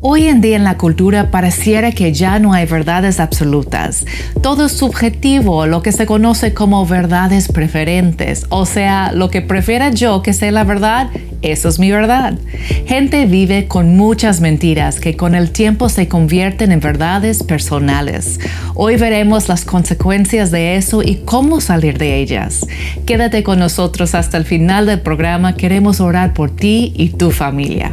Hoy en día en la cultura pareciera que ya no hay verdades absolutas. Todo es subjetivo, lo que se conoce como verdades preferentes. O sea, lo que prefiera yo que sea la verdad, eso es mi verdad. Gente vive con muchas mentiras que con el tiempo se convierten en verdades personales. Hoy veremos las consecuencias de eso y cómo salir de ellas. Quédate con nosotros hasta el final del programa. Queremos orar por ti y tu familia.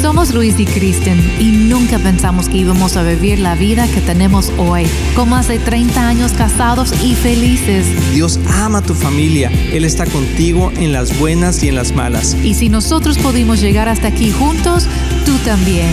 Somos Luis y Kristen y nunca pensamos que íbamos a vivir la vida que tenemos hoy, con más de 30 años casados y felices. Dios ama a tu familia, Él está contigo en las buenas y en las malas. Y si nosotros pudimos llegar hasta aquí juntos, tú también.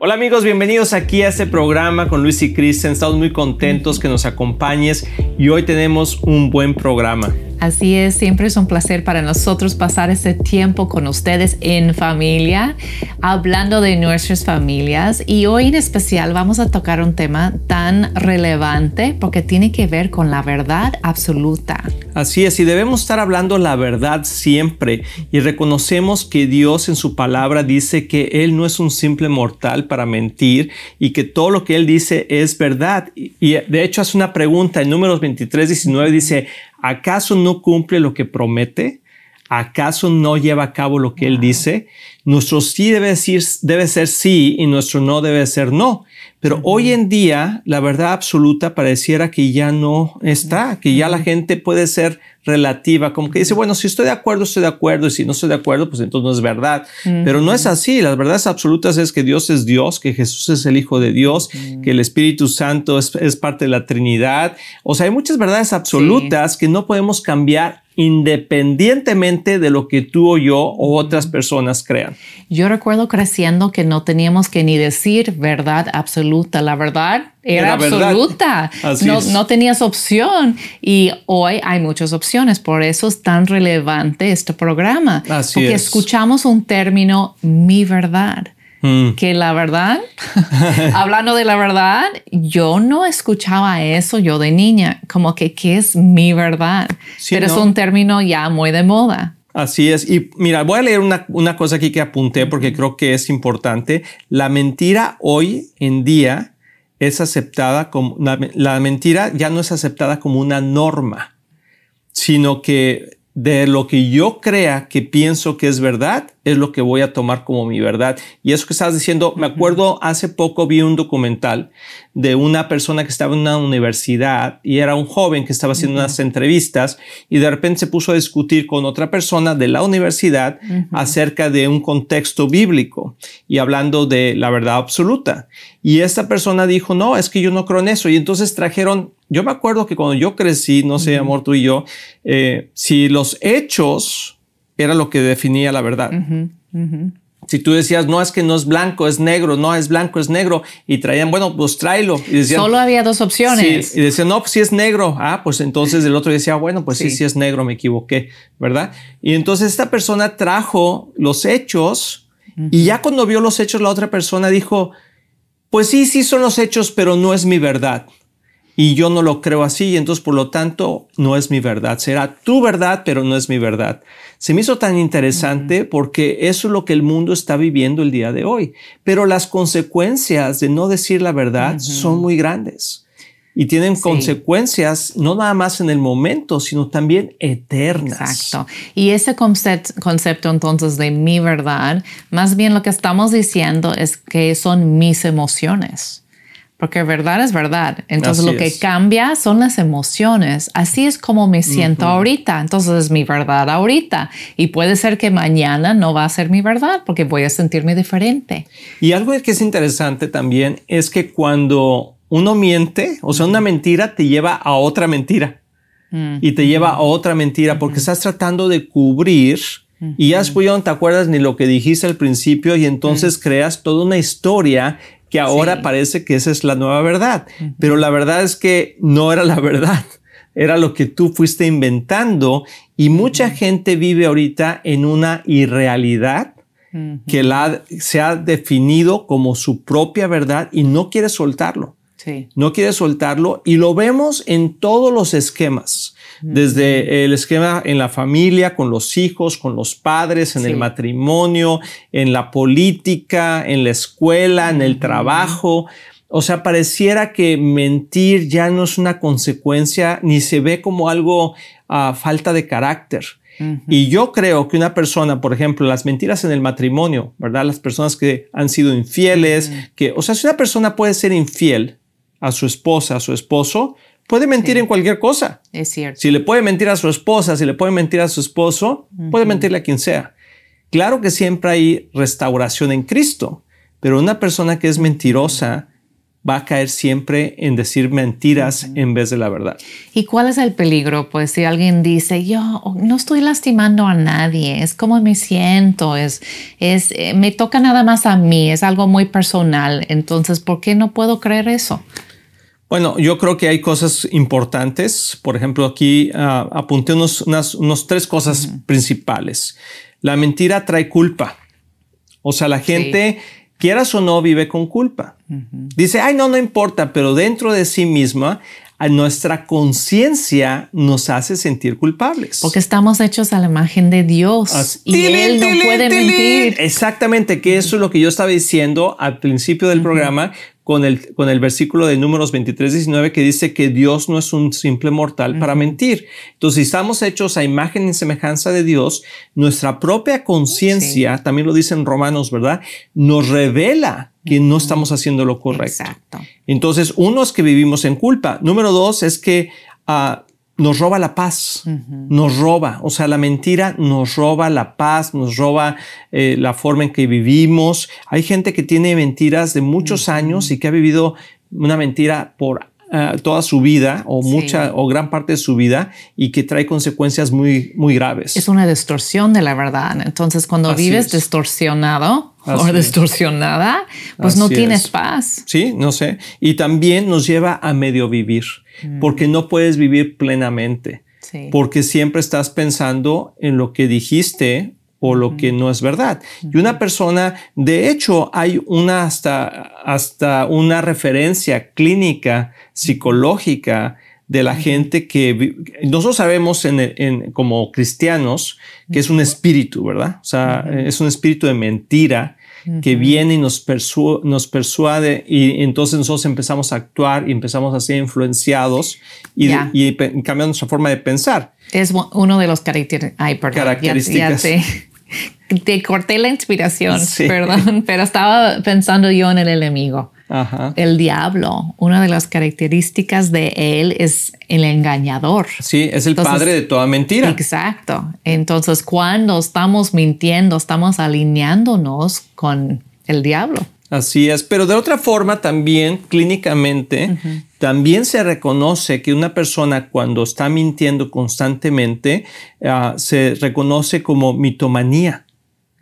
Hola amigos, bienvenidos aquí a este programa con Luis y Kristen. Estamos muy contentos que nos acompañes y hoy tenemos un buen programa. Así es, siempre es un placer para nosotros pasar este tiempo con ustedes en familia, hablando de nuestras familias. Y hoy en especial vamos a tocar un tema tan relevante porque tiene que ver con la verdad absoluta. Así es, y debemos estar hablando la verdad siempre y reconocemos que Dios en su palabra dice que Él no es un simple mortal para mentir y que todo lo que Él dice es verdad. Y de hecho hace una pregunta en números 23, 19, dice, ¿acaso no cumple lo que promete? ¿Acaso no lleva a cabo lo que Él dice? Nuestro sí debe, decir, debe ser sí y nuestro no debe ser no. Pero hoy en día la verdad absoluta pareciera que ya no está, que ya la gente puede ser relativa, como que dice, bueno, si estoy de acuerdo, estoy de acuerdo, y si no estoy de acuerdo, pues entonces no es verdad. Pero no es así, las verdades absolutas es que Dios es Dios, que Jesús es el Hijo de Dios, que el Espíritu Santo es, parte de la Trinidad. O sea, hay muchas verdades absolutas que no podemos cambiar independientemente de lo que tú o yo o otras personas crean. Yo recuerdo creciendo que no teníamos que ni decir verdad absoluta. La verdad era, absoluta. No, no, tenías opción. Y hoy hay muchas opciones. Por eso es tan relevante este programa. Así porque escuchamos un término, mi verdad. Mm. Que la verdad, hablando de la verdad, yo no escuchaba eso yo de niña, como que qué es mi verdad. Pero es un término ya muy de moda. Así es. Y mira, voy a leer una, una, cosa aquí que apunté porque creo que es importante. La mentira hoy en día es aceptada como, la mentira ya no es aceptada como una norma, sino que de lo que yo crea que pienso que es verdad, es lo que voy a tomar como mi verdad. Y eso que estás diciendo, me acuerdo hace poco vi un documental de una persona que estaba en una universidad y era un joven que estaba haciendo unas entrevistas y de repente se puso a discutir con otra persona de la universidad acerca de un contexto bíblico y hablando de la verdad absoluta. Y esta persona dijo, no, es que yo no creo en eso. Y entonces trajeron yo me acuerdo que cuando yo crecí, no sé, amor, tú y yo, eh, si los hechos era lo que definía la verdad. Si tú decías, no es que no es blanco, es negro, no es blanco, es negro, y traían, bueno, pues tráelo. Y decían, Solo había dos opciones. Sí, y decían, no, pues si es negro. Ah, pues entonces el otro decía, bueno, pues sí, sí, es negro, me equivoqué, ¿verdad? Y entonces esta persona trajo los hechos, y ya cuando vio los hechos, la otra persona dijo, pues sí, sí son los hechos, pero no es mi verdad y yo no lo creo así, y entonces por lo tanto no es mi verdad. Será tu verdad, pero no es mi verdad. Se me hizo tan interesante porque eso es lo que el mundo está viviendo el día de hoy. Pero las consecuencias de no decir la verdad son muy grandes y tienen consecuencias no nada más en el momento, sino también eternas. Exacto. Y ese concepto, concepto entonces de mi verdad, más bien lo que estamos diciendo es que son mis emociones porque verdad es verdad. Entonces lo que cambia son las emociones. Así es como me siento ahorita. Entonces es mi verdad ahorita. Y puede ser que mañana no va a ser mi verdad porque voy a sentirme diferente. Y algo que es interesante también es que cuando uno miente, o sea, una mentira te lleva a otra mentira. Y te lleva a otra mentira porque estás tratando de cubrir y ya después no te acuerdas ni lo que dijiste al principio y entonces creas toda una historia que ahora parece que esa es la nueva verdad, pero la verdad es que no era la verdad, era lo que tú fuiste inventando y mucha gente vive ahorita en una irrealidad que la, se ha definido como su propia verdad y no quiere soltarlo. Sí. No quiere soltarlo y lo vemos en todos los esquemas. Desde el esquema en la familia, con los hijos, con los padres, en Sí. el matrimonio, en la política, en la escuela, en el trabajo. O sea, pareciera que mentir ya no es una consecuencia ni se ve como algo a falta de carácter. Y yo creo que una persona, por ejemplo, las mentiras en el matrimonio, ¿verdad? Las personas que han sido infieles, que, o sea, si una persona puede ser infiel a su esposa, a su esposo, puede mentir Sí. en cualquier cosa. Es cierto. Si le puede mentir a su esposa, si le puede mentir a su esposo, puede mentirle a quien sea. Claro que siempre hay restauración en Cristo, pero una persona que es mentirosa va a caer siempre en decir mentiras en vez de la verdad. ¿Y cuál es el peligro? Pues si alguien dice, yo no estoy lastimando a nadie, es como me siento, es, es, eh, me toca nada más a mí, es algo muy personal, entonces, ¿por qué no puedo creer eso? Bueno, yo creo que hay cosas importantes. Por ejemplo, aquí ah, apunté unos, unas unos tres cosas principales. La mentira trae culpa. O sea, la gente, quieras o no, vive con culpa. Dice, ay, no, no importa, pero dentro de sí misma, a nuestra conciencia nos hace sentir culpables. Porque estamos hechos a la imagen de Dios y ¡Tilín, Él no tilín, puede tilín! mentir. Exactamente, que eso es lo que yo estaba diciendo al principio del programa con el, con el versículo de números 23, 19 que dice que Dios no es un simple mortal para mentir. Entonces, si estamos hechos a imagen y semejanza de Dios, nuestra propia conciencia, también lo dice en Romanos, ¿verdad? Nos revela que no estamos haciendo lo correcto. Exacto. Entonces, uno es que vivimos en culpa. Número dos es que ah, nos roba la paz, nos roba. O sea, la mentira nos roba la paz, nos roba eh, la forma en que vivimos. Hay gente que tiene mentiras de muchos años y que ha vivido una mentira por ah, toda su vida o Sí. mucha o gran parte de su vida y que trae consecuencias muy, muy graves. Es una distorsión de la verdad. Entonces, cuando Así vives es. distorsionado Así o distorsionada, pues no tienes es. paz. Sí, no sé. Y también nos lleva a medio vivir, porque no puedes vivir plenamente. Sí. porque siempre estás pensando en lo que dijiste o lo que no es verdad. Y una persona, de hecho, hay una hasta, hasta una referencia clínica, psicológica de la gente que nosotros sabemos en, el- en- como cristianos que es un espíritu, ¿verdad? O sea, es un espíritu de mentira que viene y nos, persu- nos persuade y entonces nosotros empezamos a actuar y empezamos a ser influenciados y, Ya. y pe- cambiando nuestra forma de pensar. Es uno de los caracter- ay, perdón, ya- Características. Ya, te, te corté la inspiración, Sí. perdón, pero estaba pensando yo en el enemigo. Ajá. El diablo, una de las características de él es el engañador. Sí, es el Entonces- padre de toda mentira. Exacto. Entonces, cuando estamos mintiendo, estamos alineándonos con el diablo. Así es, pero de otra forma también clínicamente también se reconoce que una persona cuando está mintiendo constantemente ah, se reconoce como mitomanía.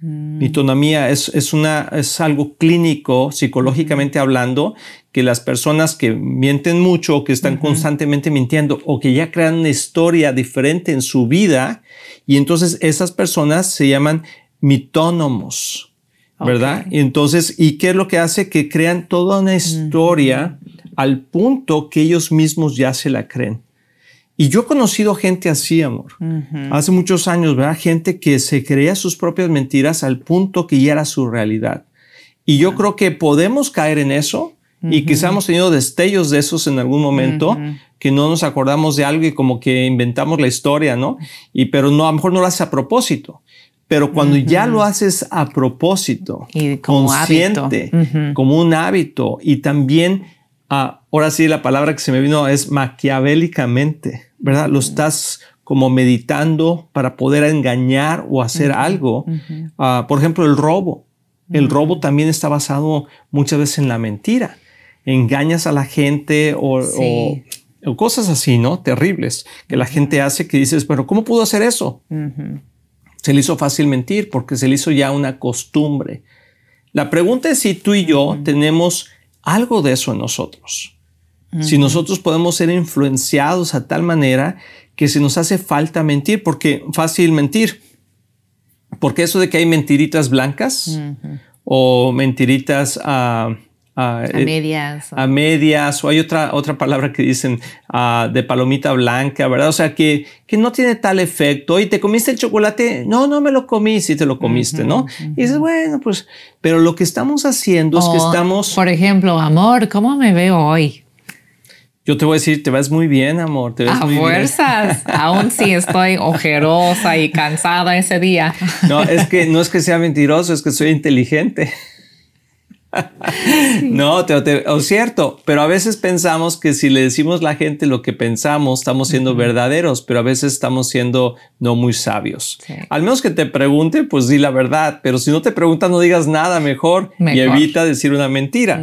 Mitomanía es, es, una, es algo clínico, psicológicamente hablando, que las personas que mienten mucho o que están constantemente mintiendo o que ya crean una historia diferente en su vida y entonces esas personas se llaman mitónomos. ¿verdad? Y entonces, ¿y qué es lo que hace? Que crean toda una historia al punto que ellos mismos ya se la creen. Y yo he conocido gente así, amor. Hace muchos años, ¿verdad? Gente que se creía sus propias mentiras al punto que ya era su realidad. Y yo creo que podemos caer en eso y quizá hemos tenido destellos de esos en algún momento que no nos acordamos de algo y como que inventamos la historia, ¿no? Y pero no, a lo mejor no lo haces a propósito. Pero cuando ya lo haces a propósito, Y como consciente, como un hábito y también, ah, ahora sí la palabra que se me vino es maquiavélicamente, ¿verdad? Lo estás como meditando para poder engañar o hacer algo. Ah, por ejemplo, el robo. El robo también está basado muchas veces en la mentira. Engañas a la gente o, Sí. o- o cosas así, ¿no? Terribles que la gente hace que dices, pero ¿cómo pudo hacer eso? Se le hizo fácil mentir porque se le hizo ya una costumbre. La pregunta es si tú y yo tenemos algo de eso en nosotros. Si nosotros podemos ser influenciados a tal manera que se nos hace falta mentir, porque fácil mentir. Porque eso de que hay mentiritas blancas o mentiritas ah, a eh, medias. A medias, o hay otra, otra palabra que dicen ah, de palomita blanca, ¿verdad? O sea, que, que no tiene tal efecto. Y te comiste el chocolate, no, no me lo comí, si te lo comiste, ¿no? Y dices, bueno, pues, pero lo que estamos haciendo es que estamos... Por ejemplo, amor, ¿cómo me veo hoy? Yo te voy a decir, te ves muy bien, amor. Te ves a fuerzas, aún si estoy ojerosa y cansada ese día. No, es que no es que sea mentiroso, es que soy inteligente. No, te, te, es cierto, pero a veces pensamos que si le decimos a la gente lo que pensamos, estamos siendo verdaderos, pero a veces estamos siendo no muy sabios. Al menos que te pregunte, pues di la verdad, pero si no te pregunta, no digas nada mejor, y evita decir una mentira.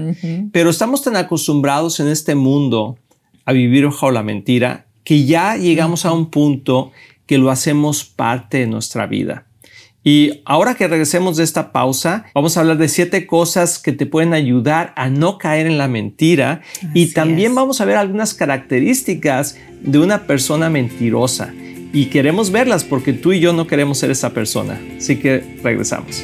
Pero estamos tan acostumbrados en este mundo a vivir bajo la mentira que ya llegamos a un punto que lo hacemos parte de nuestra vida. Y ahora que regresemos de esta pausa, vamos a hablar de siete cosas que te pueden ayudar a no caer en la mentira y también vamos a ver algunas características de una persona mentirosa. Y queremos verlas porque tú y yo no queremos ser esa persona. Así que regresamos.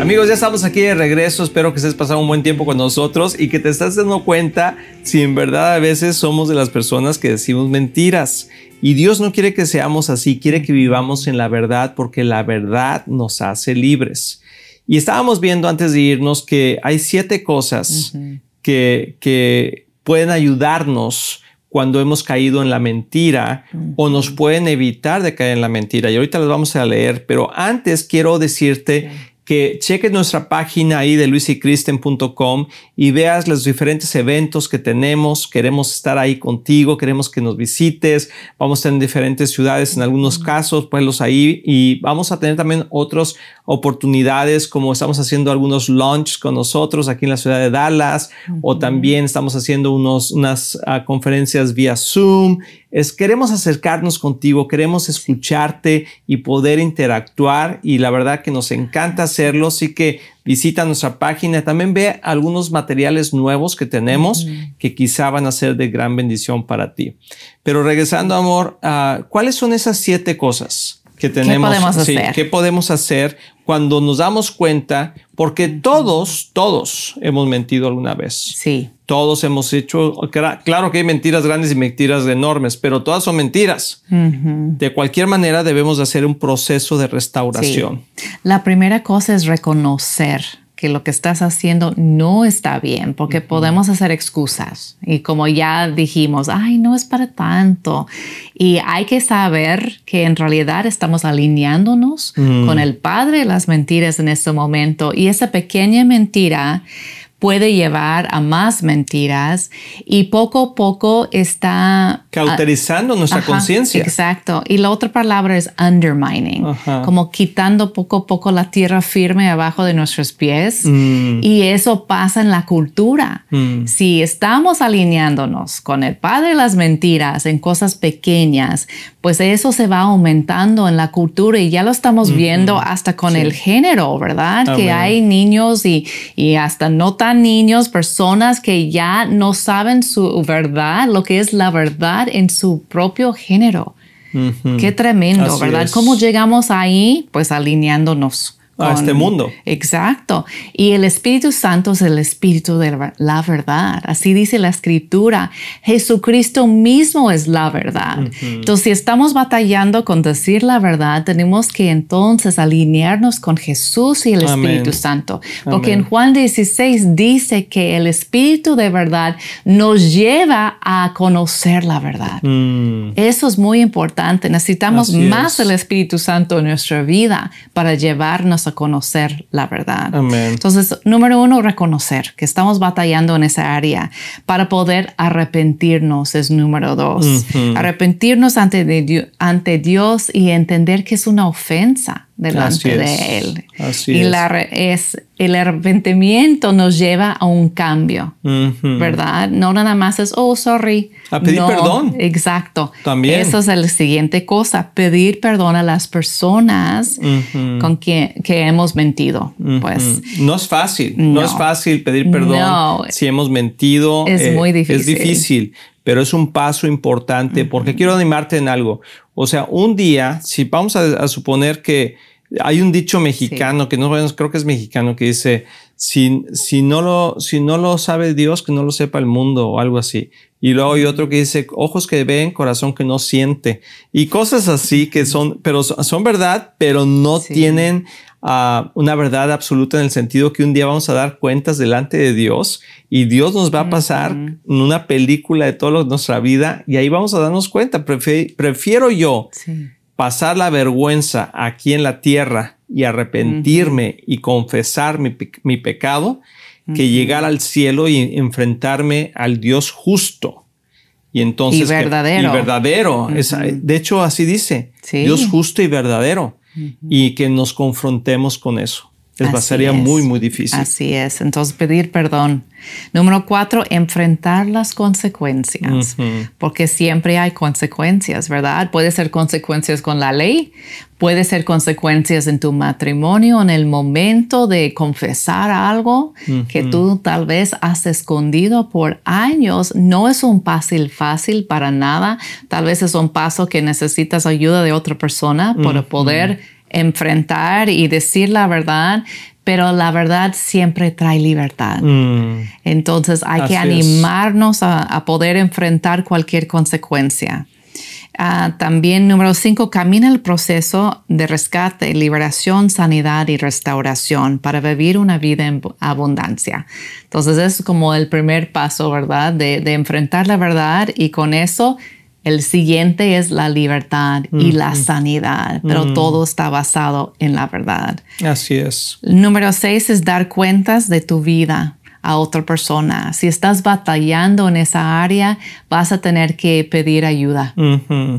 Amigos, ya estamos aquí de regreso. Espero que estés pasando un buen tiempo con nosotros y que te estás dando cuenta si en verdad a veces somos de las personas que decimos mentiras. Y Dios no quiere que seamos así, quiere que vivamos en la verdad porque la verdad nos hace libres. Y estábamos viendo antes de irnos que hay siete cosas que, que pueden ayudarnos cuando hemos caído en la mentira o nos pueden evitar de caer en la mentira. Y ahorita las vamos a leer, pero antes quiero decirte que cheques nuestra página ahí de luisycristen.com y veas los diferentes eventos que tenemos. Queremos estar ahí contigo, queremos que nos visites. Vamos a estar en diferentes ciudades, en algunos casos, pues ahí y vamos a tener también otras oportunidades, como estamos haciendo algunos launch con nosotros aquí en la ciudad de Dallas, o también estamos haciendo unos, unas ah, conferencias vía Zoom es queremos acercarnos contigo, queremos escucharte y poder interactuar y la verdad que nos encanta hacerlo, así que visita nuestra página, también ve algunos materiales nuevos que tenemos que quizá van a ser de gran bendición para ti. Pero regresando, amor, uh, ¿cuáles son esas siete cosas que tenemos? ¿Qué podemos hacer? ¿Qué podemos hacer cuando nos damos cuenta? Porque todos, todos hemos mentido alguna vez. Sí. Todos hemos hecho, claro que hay mentiras grandes y mentiras enormes, pero todas son mentiras. De cualquier manera debemos hacer un proceso de restauración. La primera cosa es reconocer que lo que estás haciendo no está bien, porque podemos hacer excusas. Y como ya dijimos, ay, no es para tanto. Y hay que saber que en realidad estamos alineándonos con el padre de las mentiras en este momento. Y esa pequeña mentira puede llevar a más mentiras y poco a poco está ah, cauterizando nuestra conciencia. Exacto. Y la otra palabra es undermining, como quitando poco a poco la tierra firme abajo de nuestros pies. Mm. Y eso pasa en la cultura. Mm. Si estamos alineándonos con el padre de las mentiras en cosas pequeñas, pues eso se va aumentando en la cultura y ya lo estamos viendo hasta con el género, ¿verdad? Que hay niños y, y hasta no tan niños, personas que ya no saben su verdad, lo que es la verdad en su propio género. Qué tremendo, ¿verdad? ¿Cómo llegamos ahí? Pues alineándonos a este mundo. Exacto. Y el Espíritu Santo es el Espíritu de la verdad. Así dice la Escritura. Jesucristo mismo es la verdad. Entonces, si estamos batallando con decir la verdad, tenemos que entonces alinearnos con Jesús y el Espíritu Santo. Porque en Juan 16 dice que el Espíritu de verdad nos lleva a conocer la verdad. Mm. Eso es muy importante. Necesitamos más el Espíritu Santo en nuestra vida para llevarnos conocer la verdad. Entonces, número uno, reconocer que estamos batallando en esa área para poder arrepentirnos es número dos. Arrepentirnos ante, ante Dios y entender que es una ofensa delante de Él. así y es. la re- es, el arrepentimiento nos lleva a un cambio. ¿verdad? No nada más es, oh, sorry. A pedir No, perdón. Exacto. También. Eso es la siguiente cosa, pedir perdón a las personas con quien que hemos mentido. Pues No es fácil, no, No. es fácil pedir perdón No. si hemos mentido. eh, Es muy Es difícil. Pero es un paso importante porque quiero animarte en algo. O sea, un día, si vamos a, a suponer que hay un dicho mexicano que no creo que es mexicano que dice si, si no lo si no lo sabe Dios que no lo sepa el mundo o algo así. Y luego hay otro que dice ojos que ven corazón que no siente y cosas así que son pero son son verdad pero no Sí. tienen una verdad absoluta en el sentido que un día vamos a dar cuentas delante de Dios y Dios nos va a pasar una película de toda nuestra vida y ahí vamos a darnos cuenta. Prefiero yo sí. pasar la vergüenza aquí en la tierra y arrepentirme y confesar mi, pe- mi pecado que llegar al cielo y enfrentarme al Dios justo. Y entonces Y que- verdadero. y verdadero. Es- de hecho, así dice. Sí. Dios justo y verdadero. Y que nos confrontemos con eso. Es, Así sería es. muy, muy difícil. Así es. Entonces, pedir perdón. Número cuatro, enfrentar las consecuencias. Ujú. Porque siempre hay consecuencias, ¿verdad? Puede ser consecuencias con la ley, puede ser consecuencias en tu matrimonio, en el momento de confesar algo que tú tal vez has escondido por años. No es un fácil, fácil para nada. Tal vez es un paso que necesitas ayuda de otra persona para poder enfrentar y decir la verdad, pero la verdad siempre trae libertad. Mm, Entonces hay que Así animarnos a, a poder enfrentar cualquier consecuencia. Ah, también número cinco, camina el proceso de rescate, liberación, sanidad y restauración para vivir una vida en bu- abundancia. Entonces es como el primer paso, ¿verdad? De, de enfrentar la verdad y con eso el siguiente es la libertad y la sanidad, pero todo está basado en la verdad. así es. Número seis es dar cuentas de tu vida a otra persona. Si estás batallando en esa área, vas a tener que pedir ayuda,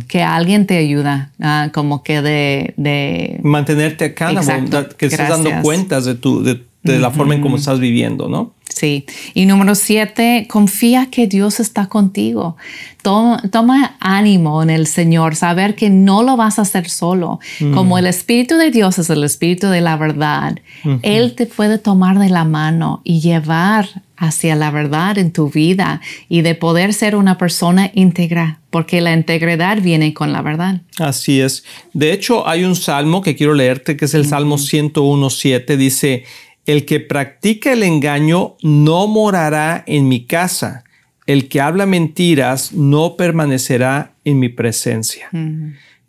que alguien te ayuda, ah, como que de, de Mantenerte da- que estés dando cuentas de, tu, de, de la forma en cómo estás viviendo, ¿no? Sí. Y número siete, confía que Dios está contigo. Toma, toma ánimo en el Señor, saber que no lo vas a hacer solo. Como el Espíritu de Dios es el Espíritu de la verdad, Él te puede tomar de la mano y llevar hacia la verdad en tu vida y de poder ser una persona íntegra, porque la integridad viene con la verdad. Así es. De hecho, hay un salmo que quiero leerte, que es el Salmo 101.7. Dice, el que practica el engaño no morará en mi casa. El que habla mentiras no permanecerá en mi presencia.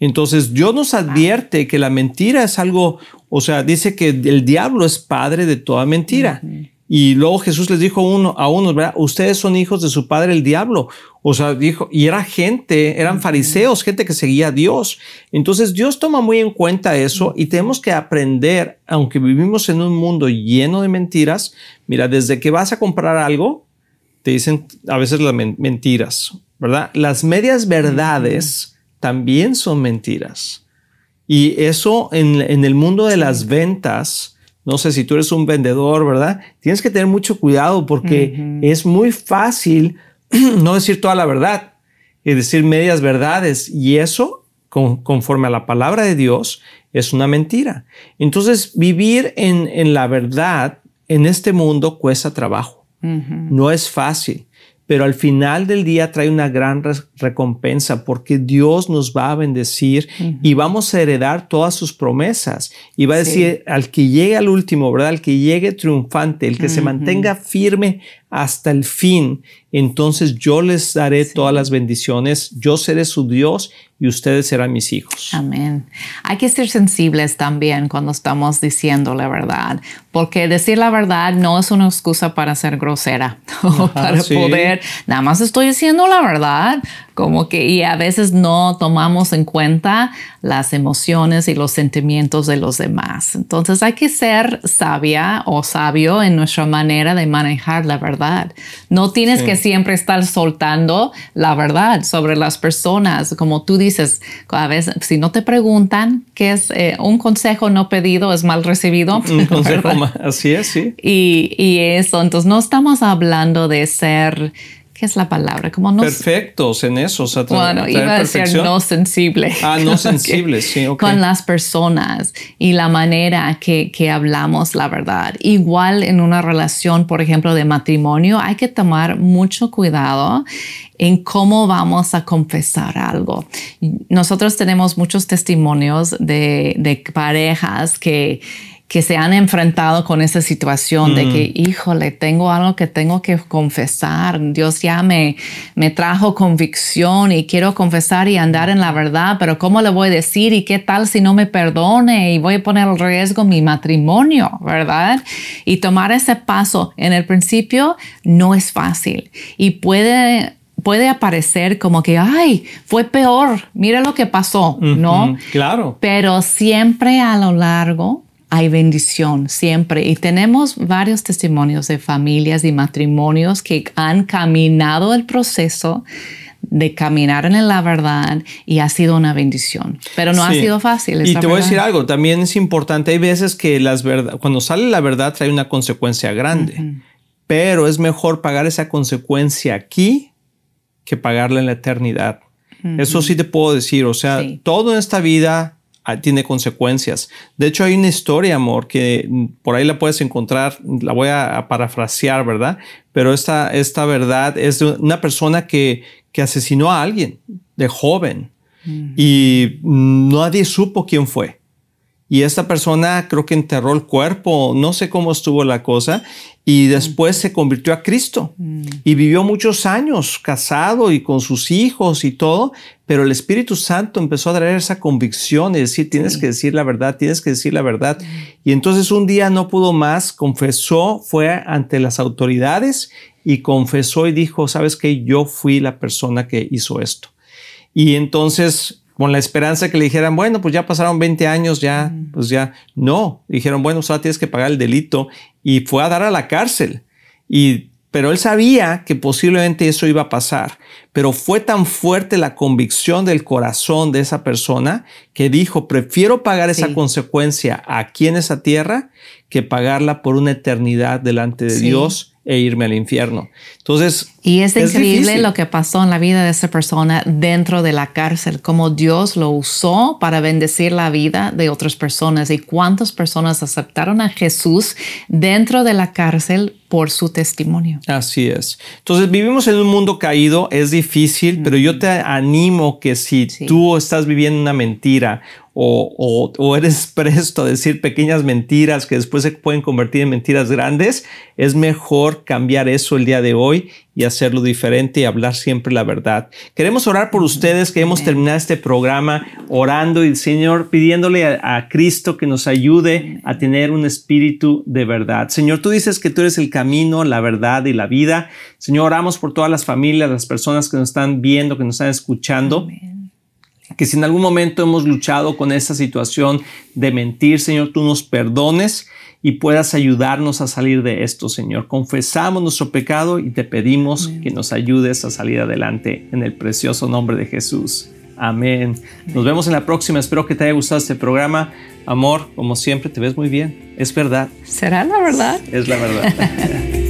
Entonces, Dios nos advierte que la mentira es algo, o sea, dice que el diablo es padre de toda mentira. Y luego Jesús les dijo uno, a unos, ¿verdad? Ustedes son hijos de su padre el diablo. O sea, dijo, y era gente, eran fariseos, gente que seguía a Dios. Entonces Dios toma muy en cuenta eso y tenemos que aprender, aunque vivimos en un mundo lleno de mentiras, mira, desde que vas a comprar algo, te dicen a veces las men- mentiras, ¿verdad? Las medias verdades también son mentiras. Y eso en, en el mundo de las ventas, no sé si tú eres un vendedor, ¿verdad? Tienes que tener mucho cuidado porque es muy fácil no decir toda la verdad y decir medias verdades. Y eso, con- conforme a la palabra de Dios, es una mentira. Entonces, vivir en, en la verdad en este mundo cuesta trabajo. No es fácil, pero al final del día trae una gran recompensa porque Dios nos va a bendecir y vamos a heredar todas sus promesas. Y va a Sí. decir al que llegue al último, ¿verdad? Al que llegue triunfante, el que se mantenga firme hasta el fin, entonces yo les daré todas las bendiciones, yo seré su Dios y ustedes serán mis hijos. Amén. Hay que ser sensibles también cuando estamos diciendo la verdad, porque decir la verdad no es una excusa para ser grosera o para sí. poder, nada más estoy diciendo la verdad, como que y a veces no tomamos en cuenta las emociones y los sentimientos de los demás. Entonces hay que ser sabia o sabio en nuestra manera de manejar la verdad. No tienes que siempre estar soltando la verdad sobre las personas, como tú dices, a veces si no te preguntan qué es eh, un consejo no pedido es mal recibido. Un consejo, así es, sí. Y, y eso, entonces no estamos hablando de ser ¿Qué es la palabra? Como no Perfectos en eso. O bueno, iba a decir no sensible. Ah, no sensible, sí, Con las personas y la manera que, que hablamos la verdad. Igual en una relación, por ejemplo, de matrimonio, hay que tomar mucho cuidado en cómo vamos a confesar algo. Nosotros tenemos muchos testimonios de, de parejas que que se han enfrentado con esa situación de que, mm. híjole, tengo algo que tengo que confesar. Dios ya me, me trajo convicción y quiero confesar y andar en la verdad, pero ¿cómo le voy a decir? ¿Y qué tal si no me perdone? Y voy a poner en riesgo mi matrimonio, ¿verdad? Y tomar ese paso en el principio no es fácil y puede puede aparecer como que, ay, fue peor, mira lo que pasó, ¿no? Claro. Pero siempre a lo largo hay bendición siempre. Y tenemos varios testimonios de familias y matrimonios que han caminado el proceso de caminar en la verdad y ha sido una bendición. Pero no ha sido fácil. Y te voy a decir algo, también es importante, hay veces que las verdad, cuando sale la verdad trae una consecuencia grande, pero es mejor pagar esa consecuencia aquí que pagarla en la eternidad. Eso sí te puedo decir, o sea, todo en esta vida tiene consecuencias. De hecho, hay una historia, amor, que por ahí la puedes encontrar, la voy a, parafrasear, ¿verdad? Pero esta, esta verdad es de una persona que, que asesinó a alguien de joven mm. y nadie supo quién fue y esta persona creo que enterró el cuerpo, no sé cómo estuvo la cosa, y después se convirtió a Cristo mm. y vivió muchos años casado y con sus hijos y todo, pero el Espíritu Santo empezó a traer esa convicción y decir, tienes que decir la verdad, tienes que decir la verdad. Mm. Y entonces un día no pudo más, confesó, fue ante las autoridades y confesó y dijo, sabes que yo fui la persona que hizo esto. Y entonces con la esperanza que le dijeran, bueno, pues ya pasaron 20 años, ya, pues ya, no, dijeron, bueno, solo tienes que pagar el delito y fue a dar a la cárcel. Y, pero él sabía que posiblemente eso iba a pasar, pero fue tan fuerte la convicción del corazón de esa persona que dijo, prefiero pagar esa consecuencia aquí en esa tierra que pagarla por una eternidad delante de Dios e irme al infierno. Entonces, y es, increíble lo que pasó en la vida de esa persona dentro de la cárcel, cómo Dios lo usó para bendecir la vida de otras personas y cuántas personas aceptaron a Jesús dentro de la cárcel por su testimonio. Así es. Entonces vivimos en un mundo caído, es difícil, pero yo te animo que si tú estás viviendo una mentira o, o, eres presto a decir pequeñas mentiras que después se pueden convertir en mentiras grandes, es mejor cambiar eso el día de hoy y hacerlo diferente y hablar siempre la verdad. Queremos orar por ustedes, queremos terminar este programa orando y Señor pidiéndole a, Cristo que nos ayude a tener un espíritu de verdad. Señor, tú dices que tú eres el camino, la verdad y la vida. Señor, oramos por todas las familias, las personas que nos están viendo, que nos están escuchando. Que si en algún momento hemos luchado con esa situación de mentir, Señor, tú nos perdones y puedas ayudarnos a salir de esto, Señor. Confesamos nuestro pecado y te pedimos que nos ayudes a salir adelante en el precioso nombre de Jesús. Amén. Nos vemos en la próxima. Espero que te haya gustado este programa. Amor, como siempre, te ves muy bien. Es verdad. ¿Será la verdad? Es la verdad.